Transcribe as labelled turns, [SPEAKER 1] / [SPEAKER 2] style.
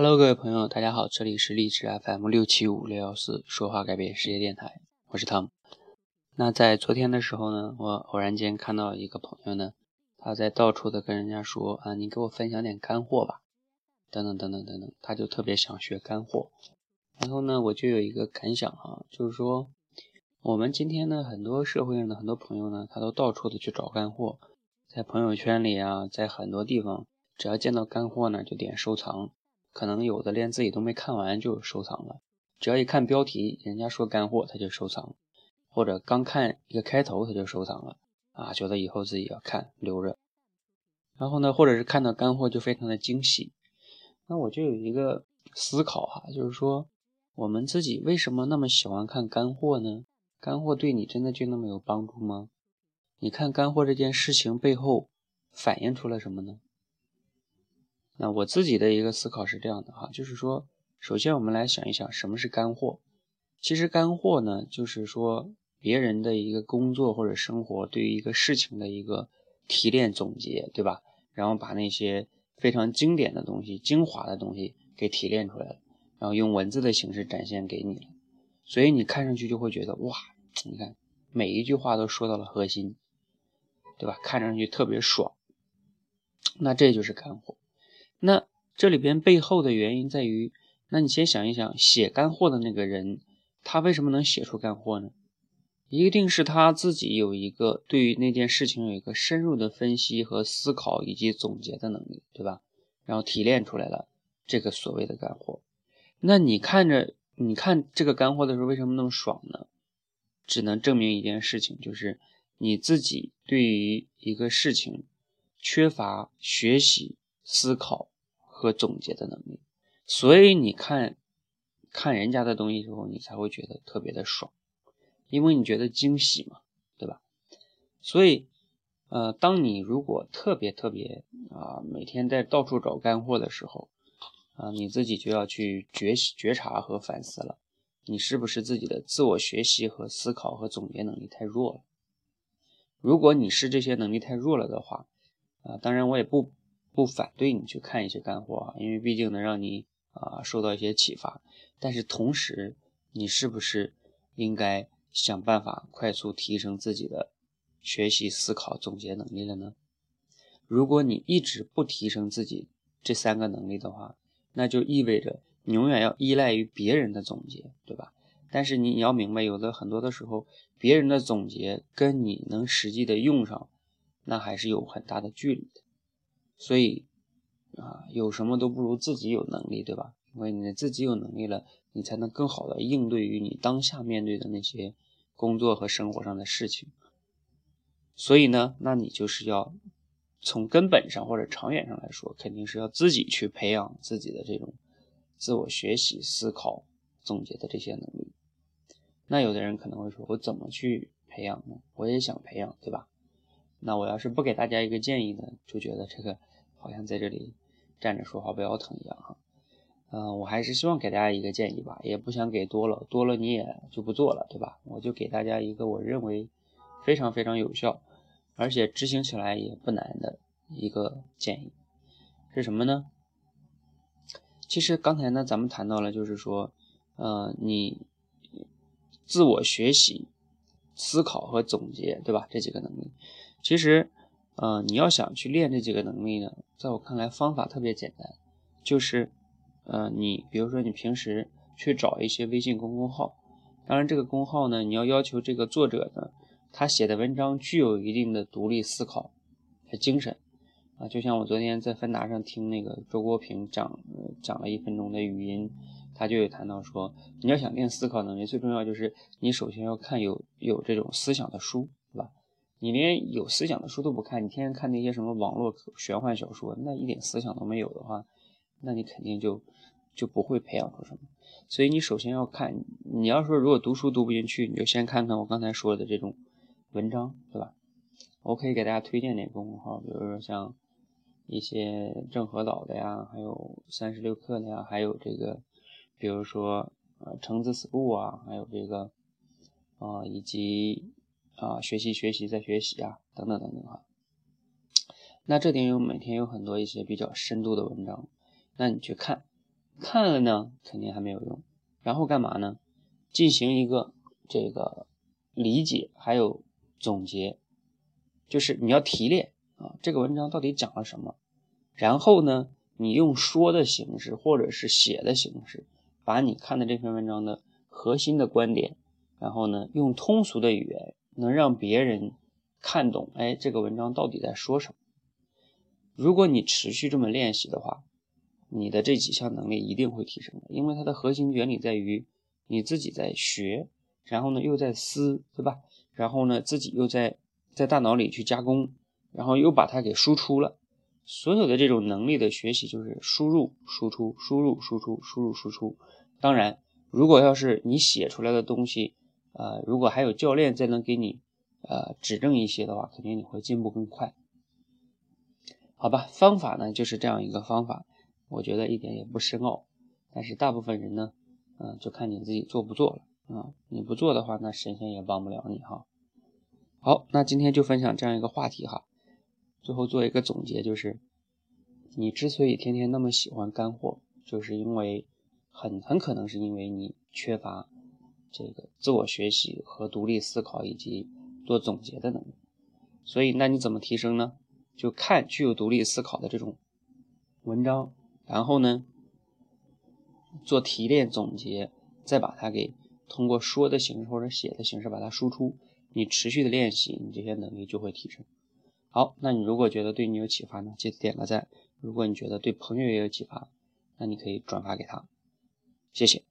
[SPEAKER 1] Hello，各位朋友，大家好，这里是励志 FM 六七五六幺四说话改变世界电台，我是汤姆。那在昨天的时候呢，我偶然间看到一个朋友呢，他在到处的跟人家说啊，你给我分享点干货吧，等等等等等等，他就特别想学干货。然后呢，我就有一个感想哈，就是说我们今天呢，很多社会上的很多朋友呢，他都到处的去找干货，在朋友圈里啊，在很多地方，只要见到干货呢，就点收藏。可能有的连自己都没看完就收藏了，只要一看标题，人家说干货，他就收藏，或者刚看一个开头他就收藏了啊，觉得以后自己要看留着。然后呢，或者是看到干货就非常的惊喜。那我就有一个思考哈，就是说我们自己为什么那么喜欢看干货呢？干货对你真的就那么有帮助吗？你看干货这件事情背后反映出了什么呢？那我自己的一个思考是这样的哈，就是说，首先我们来想一想什么是干货。其实干货呢，就是说别人的一个工作或者生活对于一个事情的一个提炼总结，对吧？然后把那些非常经典的东西、精华的东西给提炼出来了，然后用文字的形式展现给你了。所以你看上去就会觉得哇，你看每一句话都说到了核心，对吧？看上去特别爽。那这就是干货。那这里边背后的原因在于，那你先想一想，写干货的那个人，他为什么能写出干货呢？一定是他自己有一个对于那件事情有一个深入的分析和思考以及总结的能力，对吧？然后提炼出来了这个所谓的干货。那你看着你看这个干货的时候，为什么那么爽呢？只能证明一件事情，就是你自己对于一个事情缺乏学习。思考和总结的能力，所以你看，看人家的东西时候，你才会觉得特别的爽，因为你觉得惊喜嘛，对吧？所以，呃，当你如果特别特别啊，每天在到处找干货的时候，啊，你自己就要去觉觉察和反思了，你是不是自己的自我学习和思考和总结能力太弱了？如果你是这些能力太弱了的话，啊，当然我也不。不反对你去看一些干货啊，因为毕竟能让你啊受到一些启发。但是同时，你是不是应该想办法快速提升自己的学习、思考、总结能力了呢？如果你一直不提升自己这三个能力的话，那就意味着你永远要依赖于别人的总结，对吧？但是你你要明白，有的很多的时候，别人的总结跟你能实际的用上，那还是有很大的距离的。所以，啊，有什么都不如自己有能力，对吧？因为你自己有能力了，你才能更好的应对于你当下面对的那些工作和生活上的事情。所以呢，那你就是要从根本上或者长远上来说，肯定是要自己去培养自己的这种自我学习、思考、总结的这些能力。那有的人可能会说，我怎么去培养呢？我也想培养，对吧？那我要是不给大家一个建议呢，就觉得这个好像在这里站着说话不腰疼一样哈。嗯，我还是希望给大家一个建议吧，也不想给多了，多了你也就不做了，对吧？我就给大家一个我认为非常非常有效，而且执行起来也不难的一个建议，是什么呢？其实刚才呢，咱们谈到了，就是说，呃，你自我学习、思考和总结，对吧？这几个能力。其实，呃，你要想去练这几个能力呢，在我看来方法特别简单，就是，呃，你比如说你平时去找一些微信公众号，当然这个公号呢，你要要求这个作者呢，他写的文章具有一定的独立思考和精神，啊，就像我昨天在芬达上听那个周国平讲讲了一分钟的语音，他就有谈到说，你要想练思考能力，最重要就是你首先要看有有这种思想的书。你连有思想的书都不看，你天天看那些什么网络玄幻小说，那一点思想都没有的话，那你肯定就就不会培养出什么。所以你首先要看，你要说如果读书读不进去，你就先看看我刚才说的这种文章，对吧？我可以给大家推荐点公众号，比如说像一些郑和岛的呀，还有三十六课的呀，还有这个，比如说呃橙子 school 啊，还有这个啊以及。啊，学习学习再学习啊，等等等等哈。那这点有每天有很多一些比较深度的文章，那你去看，看了呢肯定还没有用，然后干嘛呢？进行一个这个理解，还有总结，就是你要提炼啊，这个文章到底讲了什么？然后呢，你用说的形式或者是写的形式，把你看的这篇文章的核心的观点，然后呢，用通俗的语言能让别人看懂，哎，这个文章到底在说什么？如果你持续这么练习的话，你的这几项能力一定会提升的，因为它的核心原理在于你自己在学，然后呢又在思，对吧？然后呢自己又在在大脑里去加工，然后又把它给输出了。所有的这种能力的学习就是输入、输出、输入、输出、输入、输出。当然，如果要是你写出来的东西，呃，如果还有教练再能给你呃指正一些的话，肯定你会进步更快。好吧，方法呢就是这样一个方法。我觉得一点也不深奥，但是大部分人呢，嗯，就看你自己做不做了啊。你不做的话，那神仙也帮不了你哈。好，那今天就分享这样一个话题哈。最后做一个总结，就是你之所以天天那么喜欢干货，就是因为很很可能是因为你缺乏这个自我学习和独立思考以及做总结的能力。所以，那你怎么提升呢？就看具有独立思考的这种文章。然后呢，做提炼总结，再把它给通过说的形式或者写的形式把它输出。你持续的练习，你这些能力就会提升。好，那你如果觉得对你有启发呢，记得点个赞。如果你觉得对朋友也有启发，那你可以转发给他。谢谢。